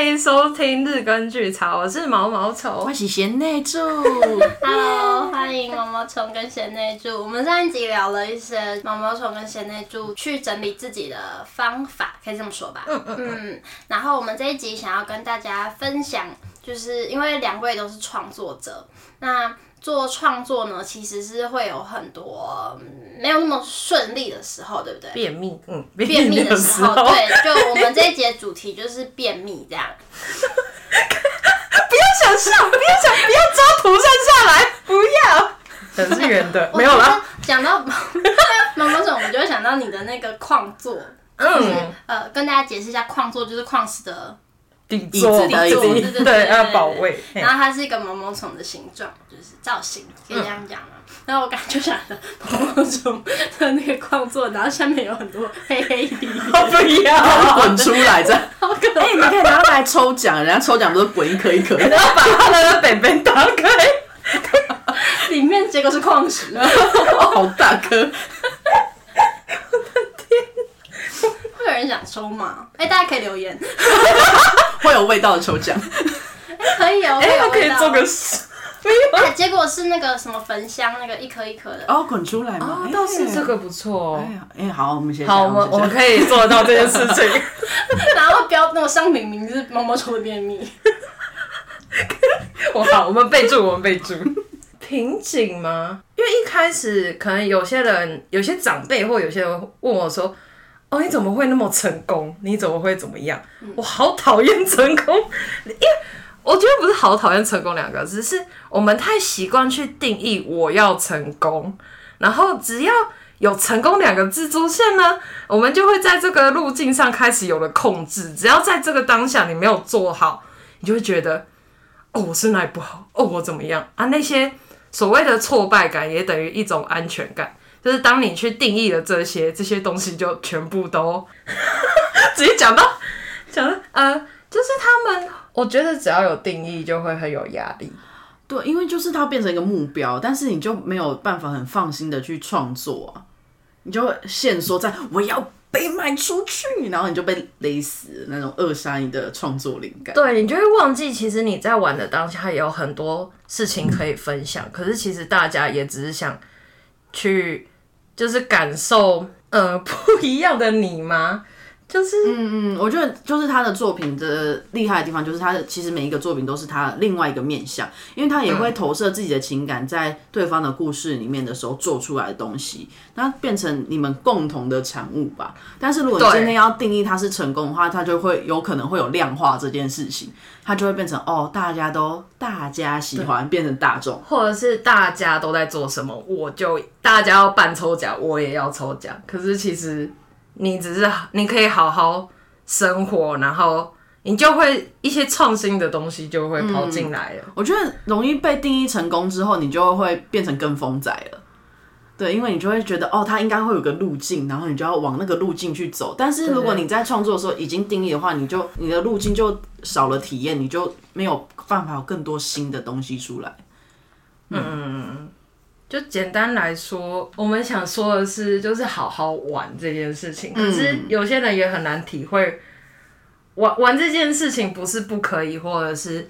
欢迎收听日更剧场，我是毛毛虫，我是贤内助。Hello，欢迎毛毛虫跟贤内助。我们上一集聊了一些毛毛虫跟贤内助去整理自己的方法，可以这么说吧？嗯嗯嗯。然后我们这一集想要跟大家分享，就是因为两位都是创作者，那。做创作呢，其实是会有很多没有那么顺利的时候，对不对？便秘，嗯，便秘的时候，对，就我们这一节主题就是便秘这样。不要想象，不要想，不要抓图像下来，不要。可是圆的，没有了。讲到毛毛虫，我们就会想到你的那个矿座，嗯，呃，跟大家解释一下，矿作就是矿石的。底座，底座，对对对，要保卫。然后它是一个毛毛虫的形状，就是造型，可以这样讲嘛？然后我感觉就想着毛毛虫的那个矿座，然后下面有很多黑黑的，不要滚出来这样。哎，你可以拿来抽奖，人家抽奖都是滚一颗一颗，然后把它的那本本打开，里面结果是矿石，好大颗。会有人想抽吗？哎，大家可以留言。会有味道的抽奖，可以哦。哎，可以做个。结果是那个什么焚香，那个一颗一颗的。哦，滚出来吗？倒是这个不错。哎呀，哎，好，我们先。好，我们我们可以做得到这件事情。然后标那个商品名字毛毛虫的便秘。我好，我们备注，我们备注。瓶颈吗？因为一开始可能有些人，有些长辈或有些人问我说。哦，你怎么会那么成功？你怎么会怎么样？我好讨厌成功，因为我觉得不是好讨厌成功两个字，是我们太习惯去定义我要成功，然后只要有成功两个字出现呢，我们就会在这个路径上开始有了控制。只要在这个当下你没有做好，你就会觉得哦，我是哪里不好？哦，我怎么样啊？那些所谓的挫败感也等于一种安全感。就是当你去定义了这些这些东西，就全部都 直接讲到讲到呃，就是他们，我觉得只要有定义，就会很有压力。对，因为就是它变成一个目标，但是你就没有办法很放心的去创作啊，你就会限缩在我要被卖出去，然后你就被勒死那种扼杀你的创作灵感。对，你就会忘记，其实你在玩的当下也有很多事情可以分享，嗯、可是其实大家也只是想去。就是感受，呃，不一样的你吗？就是，嗯嗯，我觉得就是他的作品的厉害的地方，就是他的其实每一个作品都是他另外一个面向，因为他也会投射自己的情感在对方的故事里面的时候做出来的东西，那变成你们共同的产物吧。但是如果你今天要定义他是成功的话，他就会有可能会有量化这件事情，他就会变成哦，大家都大家喜欢变成大众，或者是大家都在做什么，我就大家要办抽奖，我也要抽奖。可是其实。你只是你可以好好生活，然后你就会一些创新的东西就会跑进来了。嗯，我觉得容易被定义成功之后，你就会变成跟风仔了。对，因为你就会觉得哦，它应该会有个路径，然后你就要往那个路径去走。但是如果你在创作的时候已经定义的话，你就你的路径就少了体验，你就没有办法有更多新的东西出来。嗯。嗯就简单来说，我们想说的是，就是好好玩这件事情。可是有些人也很难体会，玩玩这件事情不是不可以，或者是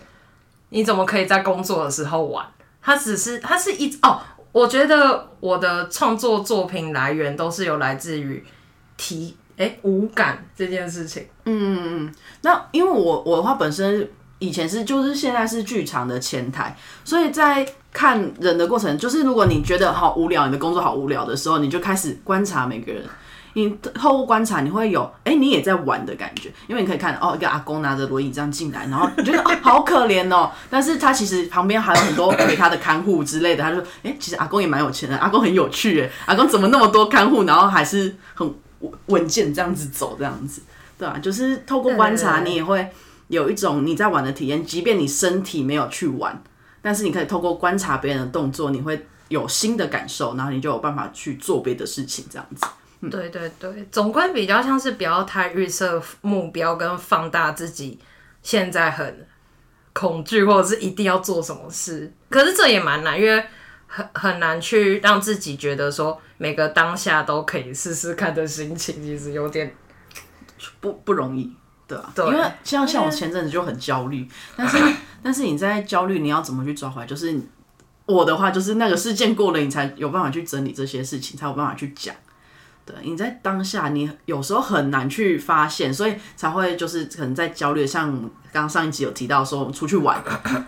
你怎么可以在工作的时候玩？它只是，它是一哦，我觉得我的创作作品来源都是有来自于体诶五感这件事情。嗯嗯嗯。那因为我我的话本身以前是就是现在是剧场的前台，所以在。看人的过程，就是如果你觉得好无聊，你的工作好无聊的时候，你就开始观察每个人。你透过观察，你会有哎、你也在玩的感觉，因为你可以看哦，一个阿公拿着轮椅这样进来，然后你觉得哦，好可怜哦。但是他其实旁边还有很多陪他的看护之类的，他就说哎、其实阿公也蛮有钱的，阿公很有趣哎，阿公怎么那么多看护，然后还是很稳健这样子走这样子，对、啊？就是透过观察，你也会有一种你在玩的体验，即便你身体没有去玩。但是你可以透过观察别人的动作，你会有新的感受，然后你就有办法去做别的事情，这样子。嗯、对对对，总归比较像是不要太预设目标跟放大自己现在很恐惧或者是一定要做什么事。可是这也蛮难，因为很很难去让自己觉得说每个当下都可以试试看的心情，其实有点不不容易。对啊，对因为像像我前阵子就很焦虑，但是 但是你在焦虑，你要怎么去抓回来？就是我的话，就是那个事件过了，你才有办法去整理这些事情，才有办法去讲。对，你在当下，你有时候很难去发现，所以才会就是可能在焦虑。像刚刚上一集有提到说，我们出去玩，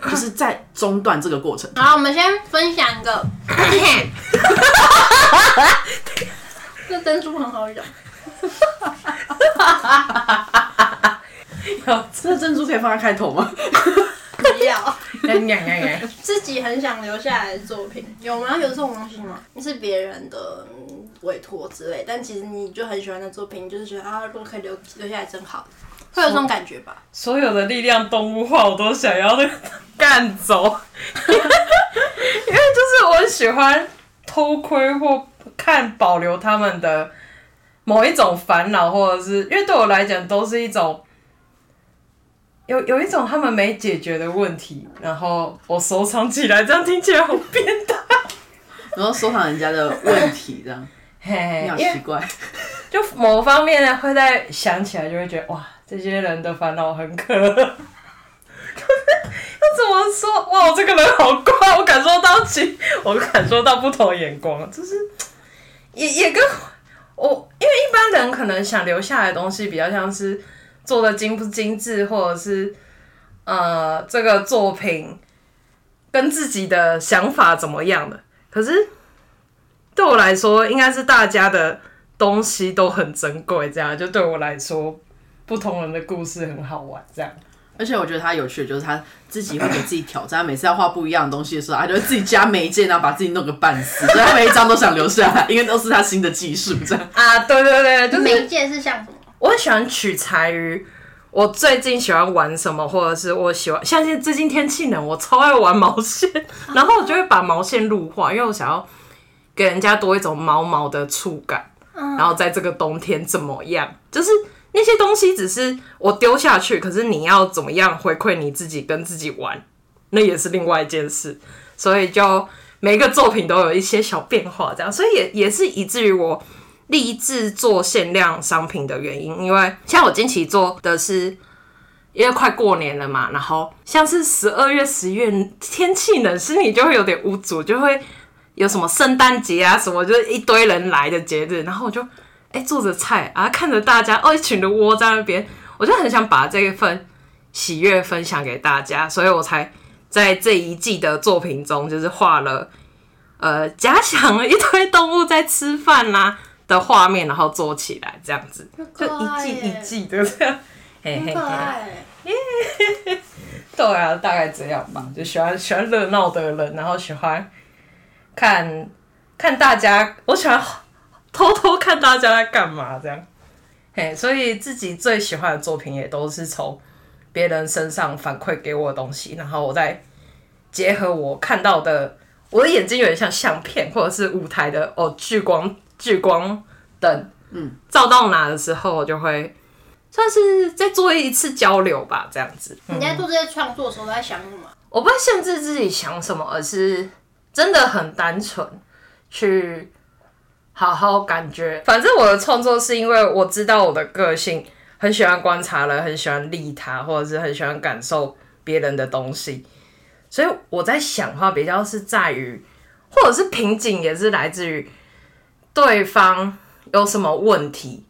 就是在中断这个过程。好，我们先分享一个，这珍珠很好咬。有这珍珠可以放在开头吗？自己很想留下来的作品有吗？有这种东西吗？是别人的委托之类，但其实你就很喜欢的作品，就是觉得啊，如果可以留留下来真好，会有这种感觉吧？所有的力量动物化，我都想要干走，因为就是我很喜欢偷窥或看保留他们的某一种烦恼，或者是因为对我来讲都是一种。有有一种他们没解决的问题，然后我收藏起来，这样听起来好变态。然后收藏人家的问题，这样，嘿嘿，你好奇怪。就某方面呢，会在想起来就会觉得哇，这些人的烦恼很可乐。要怎么说？哇，我这个人好怪，我感受到起，我感受到不同眼光，就是也也跟我，因为一般人可能想留下来的东西，比较像是。做的精不精致，或者是呃，这个作品跟自己的想法怎么样的？可是对我来说，应该是大家的东西都很珍贵，这样就对我来说，不同人的故事很好玩，这样。而且我觉得他有趣的就是他自己会给自己挑战，每次要画不一样的东西的时候，他就会自己加媒介，然后把自己弄个半死，所以他每一张都想留下来，因为都是他新的技术，这样。啊，对对对，就是媒介是像？我很喜欢取材于我最近喜欢玩什么，或者是我喜欢，像现在最近天气冷，我超爱玩毛线，然后我就会把毛线入画，因为我想要给人家多一种毛毛的触感。然后在这个冬天怎么样？就是那些东西只是我丢下去，可是你要怎么样回馈你自己跟自己玩，那也是另外一件事。所以就每一个作品都有一些小变化，这样，所以也也是以至于我。立志做限量商品的原因，因为像我近期做的是，因为快过年了嘛，然后像是十二月、十月天气冷，心里就会有点无助，就会有什么圣诞节啊什么，就是一堆人来的节日，然后我就哎、做着菜啊，看着大家哦一群的窝在那边，我就很想把这一份喜悦分享给大家，所以我才在这一季的作品中，就是画了呃假想了一堆动物在吃饭啦、的画面，然后做起来这样子，就一季一季的这样，嘿嘿嘿，对啊，大概这样吧。就喜欢喜欢热闹的人，然后喜欢看看大家，我喜欢偷偷看大家在干嘛这样。嘿，所以自己最喜欢的作品也都是从别人身上反馈给我的东西，然后我再结合我看到的，我的眼睛有点像相片或者是舞台的哦聚光。聚光灯，嗯，照到哪的时候，我就会算是再做一次交流吧，这样子。你在做这些创作的时候，都在想什么？我不会限制自己想什么，而是真的很单纯去好好感觉。反正我的创作是因为我知道我的个性很喜欢观察人，很喜欢利他，或者是很喜欢感受别人的东西，所以我在想的话，比较是在于，或者是瓶颈，也是来自于。对方有什么问题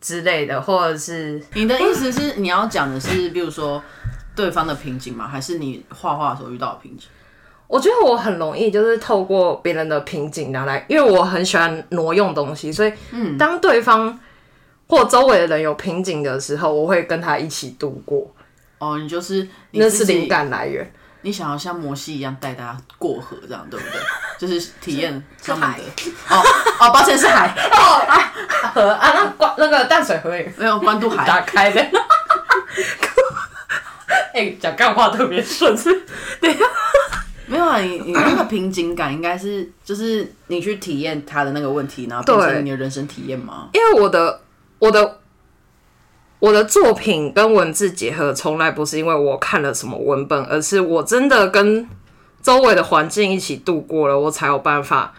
之类的，或者是你的意思是你要讲的是，比如说对方的瓶颈吗？还是你画画的时候遇到的瓶颈？我觉得我很容易就是透过别人的瓶颈拿来，因为我很喜欢挪用东西，所以嗯，当对方或周围的人有瓶颈的时候，我会跟他一起度过。哦，你就是你那是灵感来源。你想要像摩西一样带大家过河，这样对不对？就是体验他们的哦哦，抱歉是海 哦啊河啊，那关那个淡水河也没有关渡海打开的。哎、欸，讲干话特别顺，是？对，没有啊，你你那个瓶颈感应该是就是你去体验他的那个问题，然后变成你的人生体验吗？因为我的我的。我的作品跟文字结合，从来不是因为我看了什么文本，而是我真的跟周围的环境一起度过了，我才有办法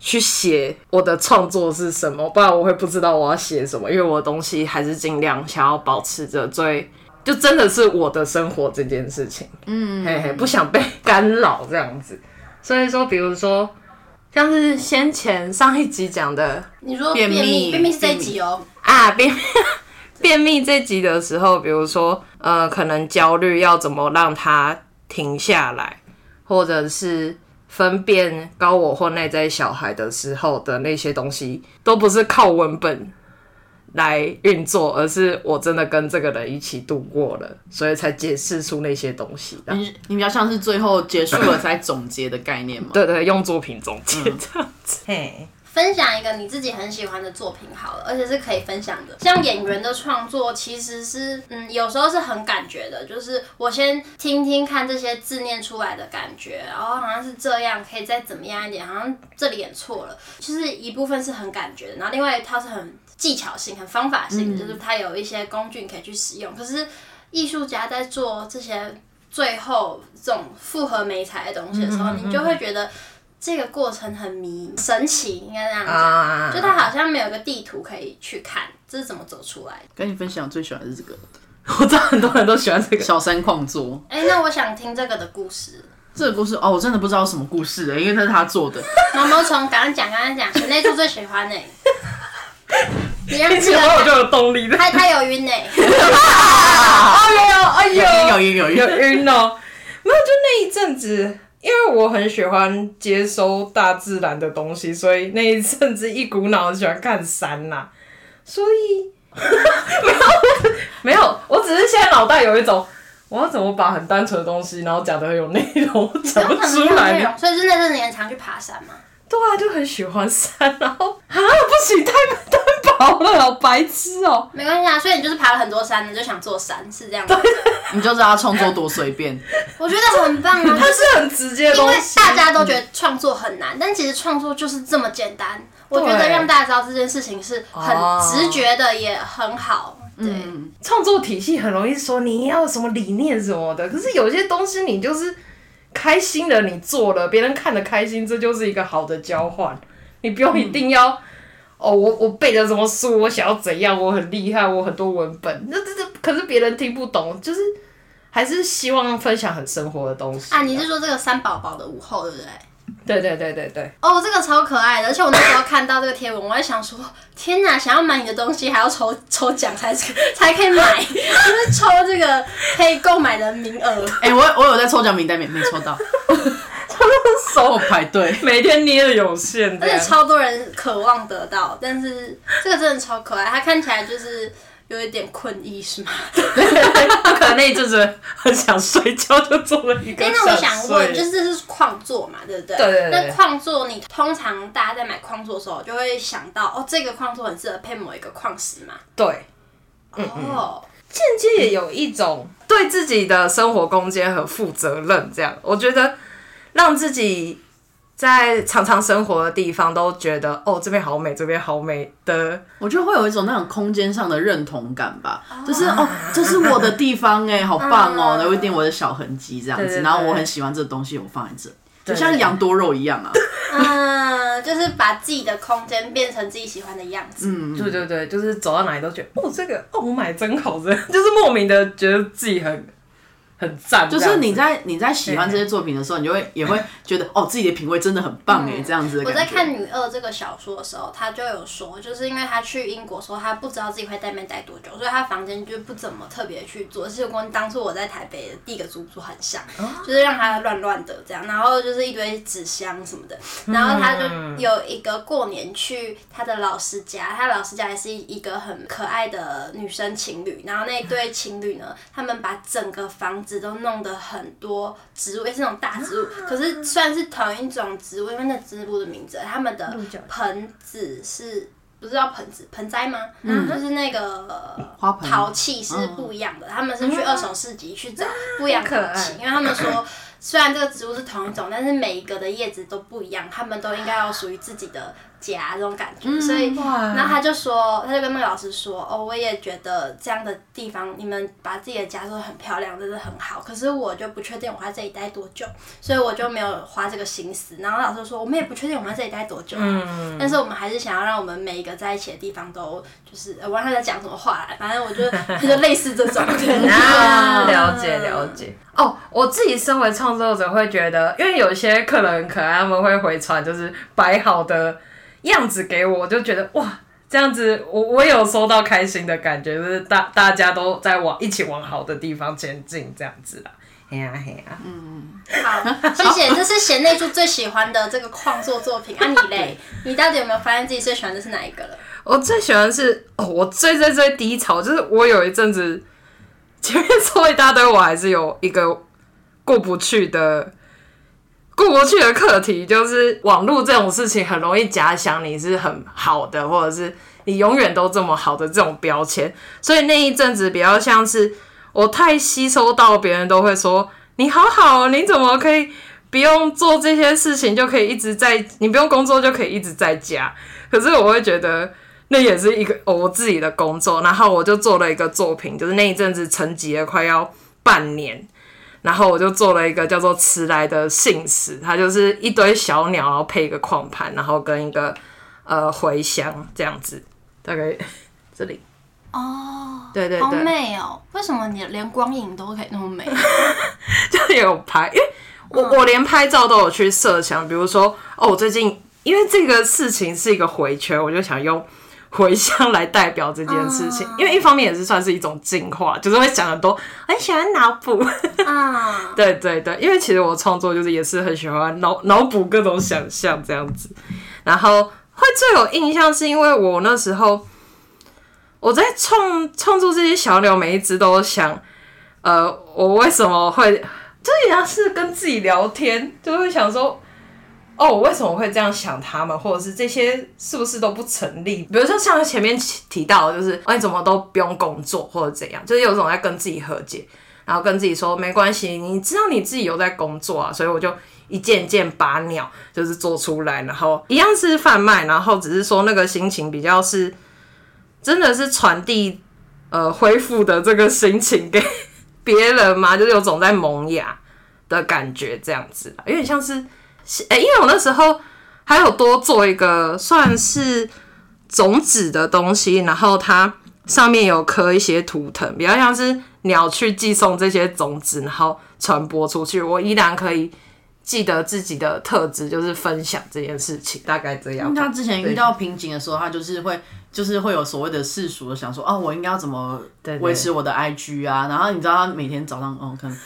去写我的创作是什么，不然我会不知道我要写什么。因为我的东西还是尽量想要保持着最，就真的是我的生活这件事情，嗯，嘿嘿，不想被 干扰这样子。所以说，比如说像是先前上一集讲的，你说便秘，便秘是这一集哦，啊，便秘，便秘这集的时候，比如说呃，可能焦虑要怎么让它停下来，或者是。分辨高我或内在小孩的时候的那些东西，都不是靠文本来运作，而是我真的跟这个人一起度过了，所以才解释出那些东西。你你比较像是最后结束了才总结的概念吗？对，对对，用作品总结这样子。嘿、嗯。分享一个你自己很喜欢的作品好了，而且是可以分享的。像演员的创作，其实是嗯，有时候是很感觉的，就是我先听听看这些字念出来的感觉，然后好像是这样，可以再怎么样一点，好像这里演错了。其实一部分是很感觉的，然后另外它是很技巧性、很方法性的，就是它有一些工具你可以去使用。可是艺术家在做这些最后这种复合媒材的东西的时候，你就会觉得。这个过程很迷神奇，应该这样讲，啊、就它好像没有个地图可以去看，这是怎么走出来的？跟你分享，最喜欢的是这个，我知道很多人都喜欢这个小山矿座。哎、欸，那我想听这个的故事。这个故事哦，我真的不知道什么故事的，因为那是他做的。毛毛虫，刚刚讲，刚刚讲，贤内助最喜欢呢。你让起来我就有动力了。他他有晕 呢。哎呦哎呦，有晕有晕有晕哦，没有，就那一阵子。因为我很喜欢接收大自然的东西，所以那一阵子一股脑喜欢看山呐、啊，所以 没有没有，我只是现在脑袋有一种，我要怎么把很单纯的东西，然后讲的很有内容，讲不出来。所以是那阵子你很常去爬山吗？对啊，就很喜欢山，然后啊不行，太好白痴哦、喔。没关系啊，所以你就是爬了很多山，你就想做山，是这样子。你就知道他创作多随便。我觉得很棒啊，他是很直接的东西。因为大家都觉得创作很难，嗯、但其实创作就是这么简单。我觉得让大家知道这件事情是很直觉的，也很好。对，创、嗯、作体系很容易说你要什么理念什么的，可是有些东西你就是。开心的你做了，别人看得开心，这就是一个好的交换。你不用一定要，嗯、哦，我我背了什么书，我想要怎样，我很厉害，我很多文本，那这这，可是别人听不懂，就是还是希望分享很生活的东西啊。啊，你是说这个三宝宝的午后，对不对？对对对对对哦，这个超可爱的，而且我那时候看到这个贴文，我还想说，天哪，想要买你的东西还要抽抽奖才才可以买，就是抽这个可以购买的名额。哎、欸，我我有在抽奖名单，没没，抽到 手排队，每天捏的有限，而且超多人渴望得到，但是这个真的超可爱，它看起来就是。有一点困意是吗？对，可能那一阵子很想睡觉，就做了一个。那我想问，就是这是矿座嘛，对不对？对对对。那矿座，你通常大家在买矿座的时候，就会想到哦，这个矿座很适合配某一个矿石嘛？对。哦。间接也有一种对自己的生活空间很负责任，这样我觉得让自己。在常常生活的地方，都觉得哦，这边好美，这边好美的，我觉得会有一种那种空间上的认同感吧，啊、就是哦，这是我的地方哎，好棒哦，啊、有一点我的小痕迹这样子，对对对，然后我很喜欢这东西，我放在这，就像羊多肉一样啊，嗯，就是把自己的空间变成自己喜欢的样子，嗯，对对对，就是走到哪里都觉得哦，这个哦，我买真好，这就是莫名的觉得自己很。很赞，就是你在你在喜欢这些作品的时候，你就会也会觉得哦，自己的品味真的很棒哎，这样子。我在看《女二》这个小说的时候，他就有说，就是因为他去英国说他不知道自己会在那边待多久，所以他房间就不怎么特别去做，就跟当初我在台北的第一个租住很像，就是让他乱乱的这样，然后就是一堆纸箱什么的，然后他就有一个过年去他的老师家，他老师家还是一个很可爱的女生情侣，然后那对情侣呢，他们把整个房子。都弄得很多植物，也是那种大植物。可是虽然是同一种植物，因为那植物的名字，他们的盆子是不是叫盆子盆栽吗？嗯，就是那个陶器是不一样的。他们是去二手市集去找不一样的陶器，因为他们说虽然这个植物是同一种，但是每一个的叶子都不一样，它们都应该要属于自己的。家这种感觉，所以，然后他就说，他就跟那个老师说，哦，我也觉得这样的地方，你们把自己的家做得很漂亮，真的很好。可是我就不确定我在这里待多久，所以我就没有花这个心思。然后老师说，我们也不确定我们在这里待多久，嗯，但是我们还是想要让我们每一个在一起的地方都，就是我忘了他在讲什么话来，反正我觉得他就类似这种。啊，了解了解。哦，我自己身为创作者会觉得，因为有些客人可能，他们会回传就是摆好的。样子给我，我就觉得哇，这样子我我有收到开心的感觉，就是大大家都在往一起往好的地方前进，这样子啦。嘿呀嘿呀，嗯，好，谢谢，这是贤内助最喜欢的这个创作作品啊，你嘞？你到底有没有发现自己最喜欢的是哪一个了？我最喜欢的是哦，我最最最低潮就是我有一阵子前面说一大堆，我还是有一个过不去的。过不去的课题就是网络这种事情很容易假想你是很好的，或者是你永远都这么好的这种标签。所以那一阵子比较像是我太吸收到别人都会说你好好，你怎么可以不用做这些事情就可以一直在，你不用工作就可以一直在家。可是我会觉得那也是一个我自己的工作，然后我就做了一个作品，就是那一阵子沉寂了快要半年。然后我就做了一个叫做“迟来的信使”，它就是一堆小鸟，然后配一个矿盘，然后跟一个呃茴香这样子，大概 这里。哦，对对对，好美哦！为什么你连光影都可以那么美？就有拍，因为我、嗯、我连拍照都有去设想，比如说哦，我最近因为这个事情是一个回圈，我就想用。茴香来代表这件事情，因为一方面也是算是一种进化，就是会想很多，很喜欢脑补。啊，对对对，因为其实我创作就是也是很喜欢脑 脑补各种想象这样子，然后会最有印象是因为我那时候我在创创作这些小鸟，每一只都想，呃，我为什么会，就也像是跟自己聊天，就会想说。哦，我为什么会这样想他们，或者是这些是不是都不成立？比如说像前面提到，就是哎，怎么都不用工作或者怎样，就是有种在跟自己和解，然后跟自己说没关系，你知道你自己有在工作啊，所以我就一件件把鸟就是做出来，然后一样是贩卖，然后只是说那个心情比较是真的是传递呃恢复的这个心情给 别人嘛，就是有种在萌芽的感觉这样子，有点像是。哎、欸，因为我那时候还有多做一个算是种子的东西，然后它上面有刻一些图腾，比较像是鸟去寄送这些种子，然后传播出去。我依然可以记得自己的特质，就是分享这件事情，大概这样。他之前遇到瓶颈的时候，他就是会，就是会有所谓的世俗的想说，哦，我应该要怎么维持我的 IG 啊？然后你知道他每天早上，哦，可能。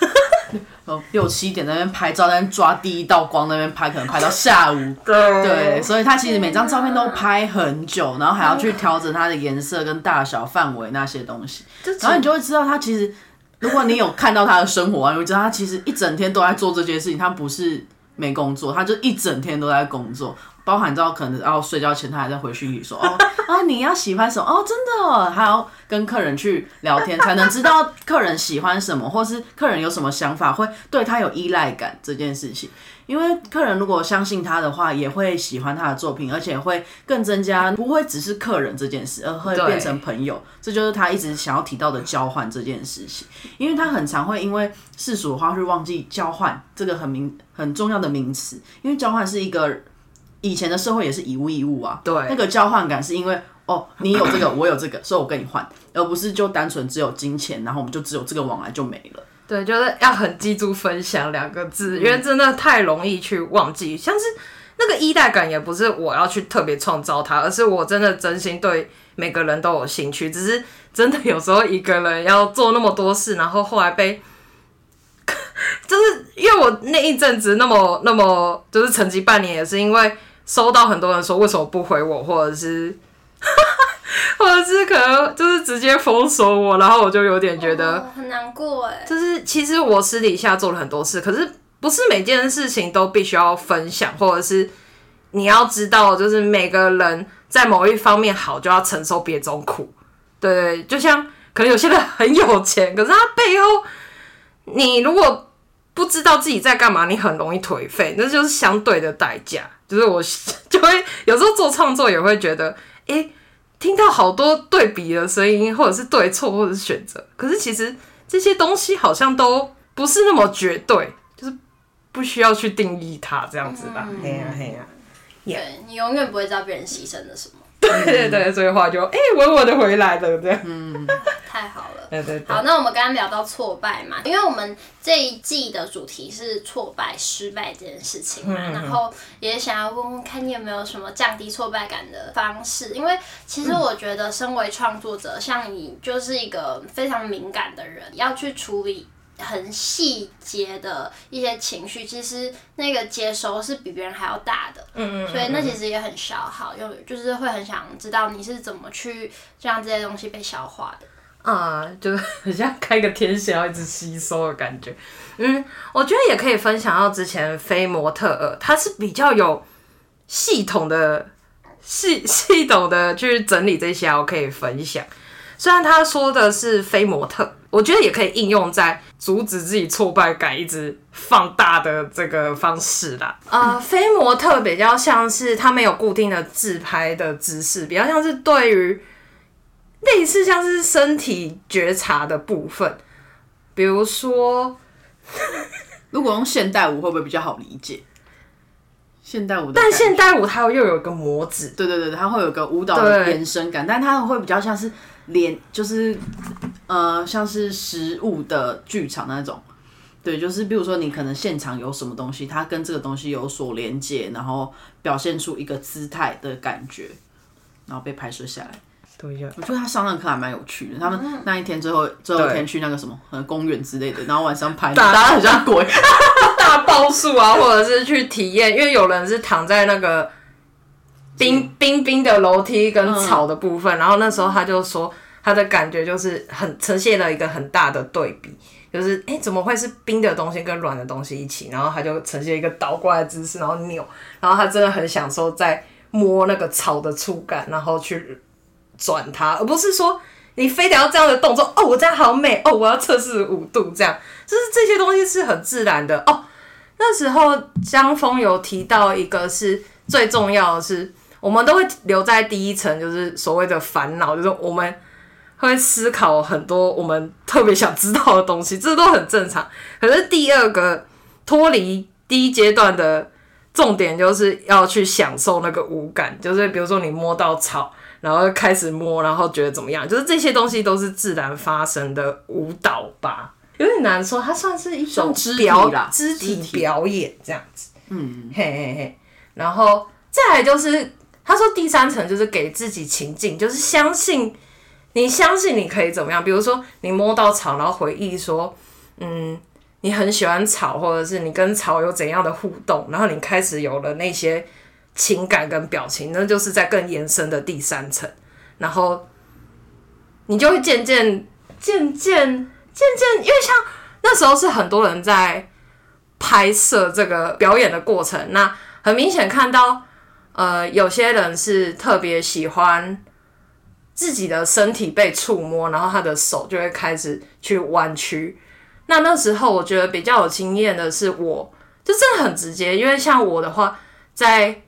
六七点在那边拍照，在那边抓第一道光，那边拍可能拍到下午。对，对，所以他其实每张照片都拍很久，然后还要去调整它的颜色跟大小、范围那些东西。然后你就会知道，他其实，如果你有看到他的生活啊，你会知道他其实一整天都在做这件事情。他不是没工作，他就一整天都在工作。包含到可能要睡觉前，他还在回讯息说哦 啊，你要喜欢什么哦，真的，还要跟客人去聊天，才能知道客人喜欢什么，或是客人有什么想法，会对他有依赖感这件事情。因为客人如果相信他的话，也会喜欢他的作品，而且会更增加，不会只是客人这件事，而会变成朋友。这就是他一直想要提到的交换这件事情。因为他很常会因为世俗的话会忘记交换这个很名很重要的名词，因为交换是一个。以前的社会也是以物易物啊，对，那个交换感是因为哦，你有这个，我有这个，所以我跟你换，而不是就单纯只有金钱，然后我们就只有这个往来就没了。对，就是要很记住“分享”两个字，因为真的太容易去忘记。像是那个依赖感，也不是我要去特别创造它，而是我真的真心对每个人都有兴趣。只是真的有时候一个人要做那么多事，然后后来被。就是因为我那一阵子那么那么就是沉寂半年，也是因为收到很多人说为什么不回我，或者是 或者是可能就是直接封锁我，然后我就有点觉得、哦、很难过哎。就是其实我私底下做了很多事，可是不是每件事情都必须要分享，或者是你要知道，就是每个人在某一方面好，就要承受别种苦。对，就像可能有些人很有钱，可是他背后。你如果不知道自己在干嘛，你很容易颓废，那就是相对的代价。就是我 就会有时候做创作也会觉得，哎、欸，听到好多对比的声音，或者是对错，或者是选择，可是其实这些东西好像都不是那么绝对，就是不需要去定义它这样子吧。嘿呀嘿呀，对，你永远不会知道别人牺牲了什么。对对对，所以话就哎，稳稳的回来了，这样。嗯，太好了。对对对。好，那我们刚刚聊到挫败嘛，因为我们这一季的主题是挫败、失败这件事情嘛，嗯、然后也想要问问看你有没有什么降低挫败感的方式，因为其实我觉得身为创作者，嗯、像你就是一个非常敏感的人，要去处理。很细节的一些情绪，其实那个接收是比别人还要大的，嗯，嗯嗯，所以那其实也很消耗，又就是会很想知道你是怎么去让这些东西被消化的，啊，就是 很像开个天线要一直吸收的感觉，嗯，我觉得也可以分享到之前菲模特儿，他是比较有系统的系系统的去整理这些，我可以分享。虽然他说的是非模特，我觉得也可以应用在阻止自己挫败感一直放大的这个方式啦。呃，非模特比较像是他没有固定的自拍的姿势，比较像是对于类似像是身体觉察的部分，比如说，如果用现代舞会不会比较好理解？现代舞，但现代舞它又有一个模子，对对对，它会有个舞蹈的延伸感，但它会比较像是。连就是呃，像是实物的剧场那种，对，就是比如说你可能现场有什么东西，它跟这个东西有所连接，然后表现出一个姿态的感觉，然后被拍摄下来。对呀，我觉得他上那课还蛮有趣的。他们那一天最后最后一天去那个什么呃公园之类的，然后晚上拍，大家很像鬼，大报数啊，或者是去体验，因为有人是躺在那个。冰冰冰的楼梯跟草的部分，嗯、然后那时候他就说他的感觉就是很呈现了一个很大的对比，就是哎、欸、怎么会是冰的东西跟软的东西一起？然后他就呈现一个倒过来的姿势，然后扭，然后他真的很享受在摸那个草的触感，然后去转它，而不是说你非得要这样的动作哦，我这样好美哦，我要测试五度这样，就是这些东西是很自然的哦。那时候江峰有提到一个是最重要的是。我们都会留在第一层，就是所谓的烦恼，就是我们会思考很多我们特别想知道的东西，这都很正常。可是第二个脱离第一阶段的重点，就是要去享受那个五感，就是比如说你摸到草，然后开始摸，然后觉得怎么样，就是这些东西都是自然发生的舞蹈吧，有点难说，它算是一种表肢体表演这样子。嗯，嘿嘿嘿，然后再来就是。他说：“第三层就是给自己情境，就是相信你相信你可以怎么样。比如说，你摸到草，然后回忆说，嗯，你很喜欢草，或者是你跟草有怎样的互动，然后你开始有了那些情感跟表情，那就是在更延伸的第三层。然后你就会渐渐、渐渐、渐渐，因为像那时候是很多人在拍摄这个表演的过程，那很明显看到。”呃，有些人是特别喜欢自己的身体被触摸，然后他的手就会开始去弯曲。那那时候我觉得比较有经验的是我，就真的很直接，因为像我的话，在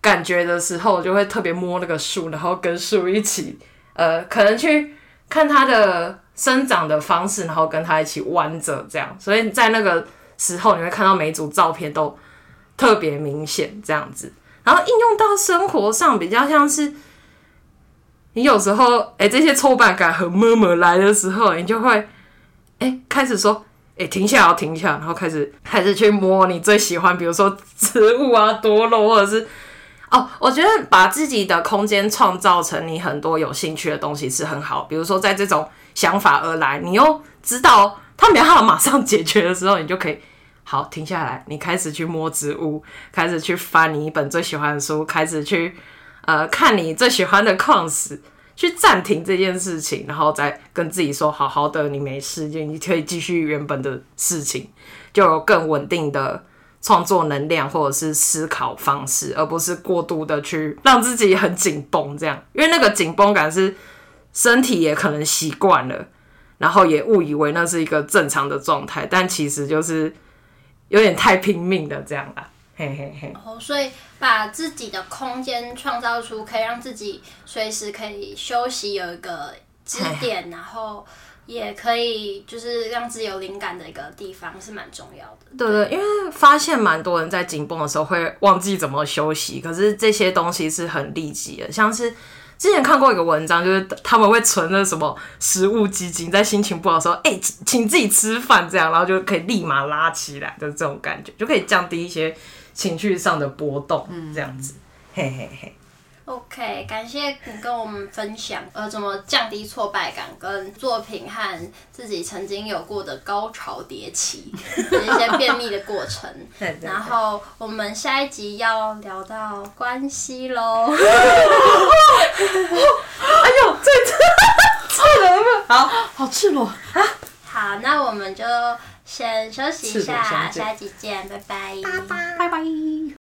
感觉的时候，我就会特别摸那个树，然后跟树一起，呃，可能去看它的生长的方式，然后跟它一起弯着这样。所以在那个时候，你会看到每一组照片都特别明显这样子。然后应用到生活上，比较像是你有时候，哎、这些挫败感和 murmur 来的时候，你就会，哎、欸，开始说，哎、停下，要停下，然后开始开始去摸你最喜欢，比如说植物啊、多肉，或者是，哦，我觉得把自己的空间创造成你很多有兴趣的东西是很好。比如说，在这种想法而来，你又知道他没有办法马上解决的时候，你就可以。好，停下来，你开始去摸植物，开始去翻你一本最喜欢的书，开始去呃看你最喜欢的矿石，去暂停这件事情，然后再跟自己说：好好的，你没事，就你可以继续原本的事情，就有更稳定的创作能量或者是思考方式，而不是过度的去让自己很紧绷这样，因为那个紧绷感是身体也可能习惯了。然后也误以为那是一个正常的状态，但其实就是有点太拼命的这样啦。嘿嘿嘿。哦，所以把自己的空间创造出可以让自己随时可以休息，有一个支点，然后也可以就是让自己有灵感的一个地方是蛮重要的。对对，因为发现蛮多人在紧绷的时候会忘记怎么休息，可是这些东西是很立即的，像是。之前看过一个文章，就是他们会存那什么食物基金，在心情不好的时候，哎、欸，请自己吃饭这样，然后就可以立马拉起来的这种感觉，就可以降低一些情绪上的波动，这样子，嘿嘿嘿。OK，感谢你跟我们分享，呃，怎么降低挫败感，跟作品和自己曾经有过的高潮迭起的 一些便秘的过程。对对对。然后我们下一集要聊到关系喽。哎呦，这赤裸了，好好赤裸啊！好，那我们就先休息一下，下一集见，拜拜，拜拜。